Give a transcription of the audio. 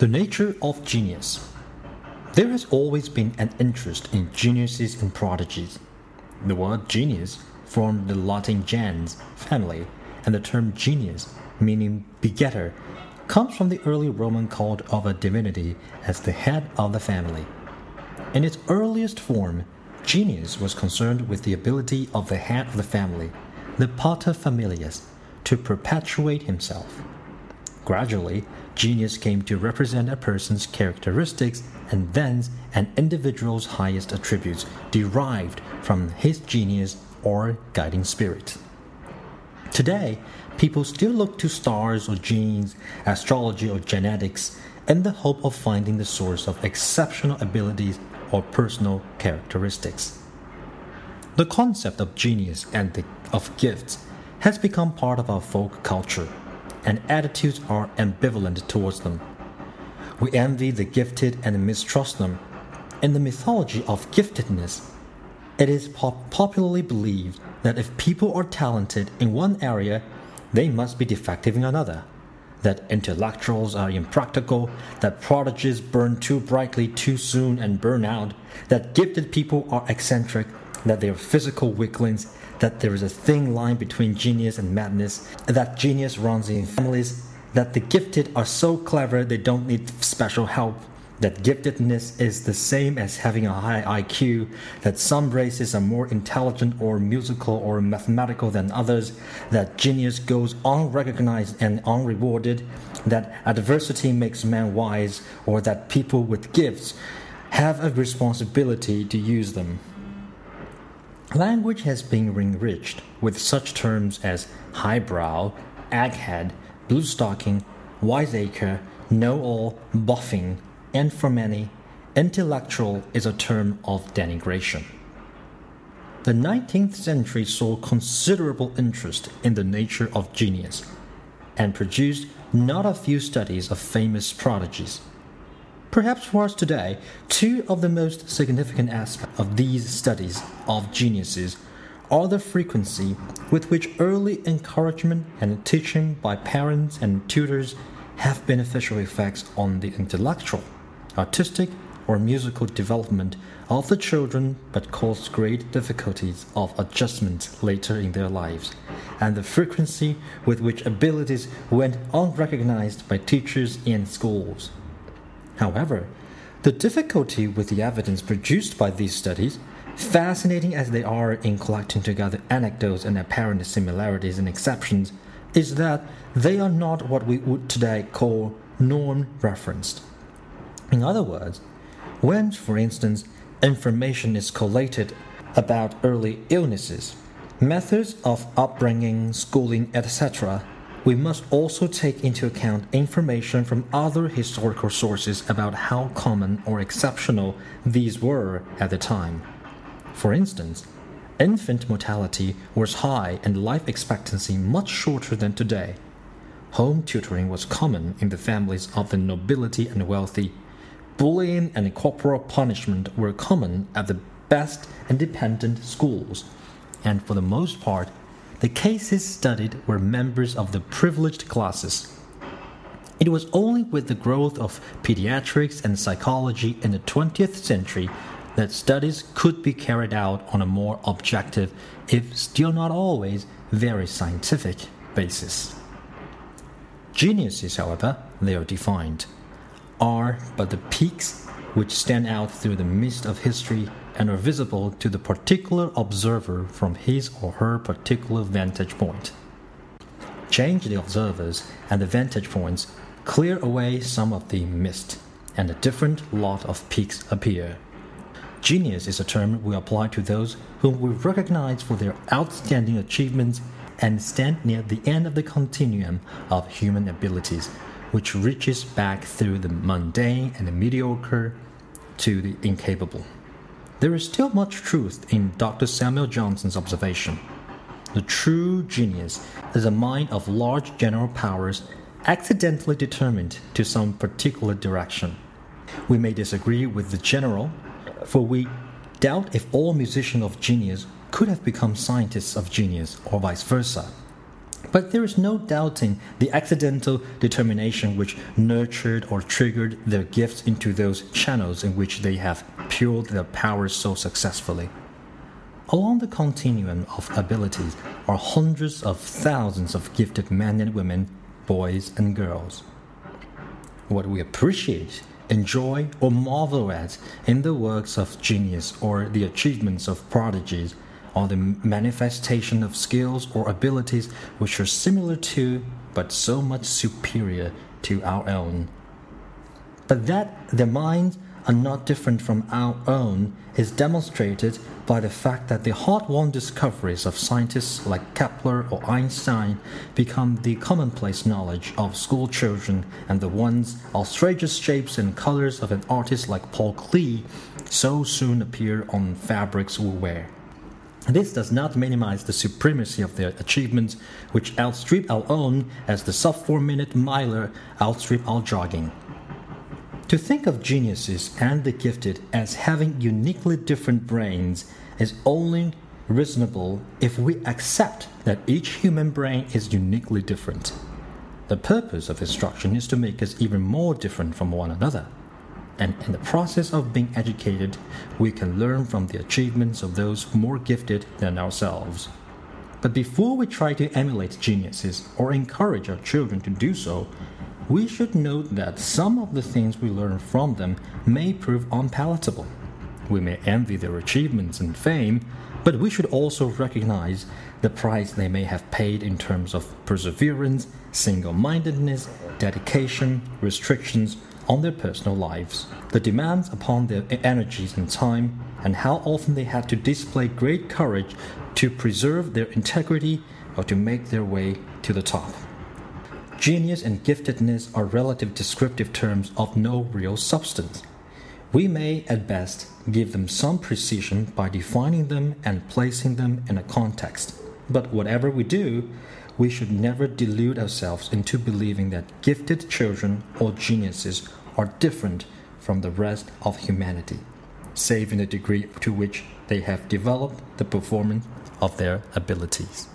The nature of genius. There has always been an interest in geniuses and prodigies. The word genius, from the Latin gens, family, and the term genius, meaning begetter, comes from the early Roman cult of a divinity as the head of the family. In its earliest form, genius was concerned with the ability of the head of the family, the pater familias, to perpetuate himself. Gradually, genius came to represent a person's characteristics and thence an individual's highest attributes derived from his genius or guiding spirit. Today, people still look to stars or genes, astrology or genetics in the hope of finding the source of exceptional abilities or personal characteristics. The concept of genius and the, of gifts has become part of our folk culture and attitudes are ambivalent towards them. We envy the gifted and mistrust them. In the mythology of giftedness, it is pop- popularly believed that if people are talented in one area, they must be defective in another. That intellectuals are impractical, that prodigies burn too brightly too soon and burn out, that gifted people are eccentric, that they are physical weaklings, that there is a thin line between genius and madness, that genius runs in families, that the gifted are so clever they don't need special help, that giftedness is the same as having a high IQ, that some races are more intelligent or musical or mathematical than others, that genius goes unrecognized and unrewarded, that adversity makes man wise, or that people with gifts have a responsibility to use them. Language has been enriched with such terms as highbrow, egghead, bluestocking, wiseacre, know-all, boffin, and for many, intellectual is a term of denigration. The 19th century saw considerable interest in the nature of genius and produced not a few studies of famous prodigies. Perhaps for us today, two of the most significant aspects of these studies of geniuses are the frequency with which early encouragement and teaching by parents and tutors have beneficial effects on the intellectual, artistic, or musical development of the children but cause great difficulties of adjustment later in their lives, and the frequency with which abilities went unrecognized by teachers in schools. However, the difficulty with the evidence produced by these studies, fascinating as they are in collecting together anecdotes and apparent similarities and exceptions, is that they are not what we would today call norm referenced. In other words, when, for instance, information is collated about early illnesses, methods of upbringing, schooling, etc., we must also take into account information from other historical sources about how common or exceptional these were at the time. For instance, infant mortality was high and life expectancy much shorter than today. Home tutoring was common in the families of the nobility and wealthy. Bullying and corporal punishment were common at the best independent schools, and for the most part, the cases studied were members of the privileged classes. It was only with the growth of pediatrics and psychology in the 20th century that studies could be carried out on a more objective, if still not always very scientific, basis. Geniuses, however, they are defined, are but the peaks which stand out through the mist of history and are visible to the particular observer from his or her particular vantage point. Change the observers and the vantage points, clear away some of the mist, and a different lot of peaks appear. Genius is a term we apply to those whom we recognize for their outstanding achievements and stand near the end of the continuum of human abilities, which reaches back through the mundane and the mediocre to the incapable. There is still much truth in Dr. Samuel Johnson's observation. The true genius is a mind of large general powers accidentally determined to some particular direction. We may disagree with the general, for we doubt if all musicians of genius could have become scientists of genius or vice versa. But there is no doubting the accidental determination which nurtured or triggered their gifts into those channels in which they have fueled their powers so successfully. Along the continuum of abilities are hundreds of thousands of gifted men and women, boys and girls. What we appreciate, enjoy, or marvel at in the works of genius or the achievements of prodigies or the manifestation of skills or abilities which are similar to, but so much superior to our own. But that their minds are not different from our own is demonstrated by the fact that the hard won discoveries of scientists like Kepler or Einstein become the commonplace knowledge of school children, and the ones, outrageous shapes and colors of an artist like Paul Klee, so soon appear on fabrics we wear. This does not minimize the supremacy of their achievements, which outstrip our own as the sub 4 minute miler outstrip our jogging. To think of geniuses and the gifted as having uniquely different brains is only reasonable if we accept that each human brain is uniquely different. The purpose of instruction is to make us even more different from one another and in the process of being educated, we can learn from the achievements of those more gifted than ourselves. But before we try to emulate geniuses or encourage our children to do so, we should note that some of the things we learn from them may prove unpalatable. We may envy their achievements and fame, but we should also recognize the price they may have paid in terms of perseverance, single mindedness, dedication, restrictions, on their personal lives, the demands upon their energies and time, and how often they had to display great courage to preserve their integrity or to make their way to the top. Genius and giftedness are relative descriptive terms of no real substance. We may, at best, give them some precision by defining them and placing them in a context. But whatever we do, we should never delude ourselves into believing that gifted children or geniuses are different from the rest of humanity, save in the degree to which they have developed the performance of their abilities.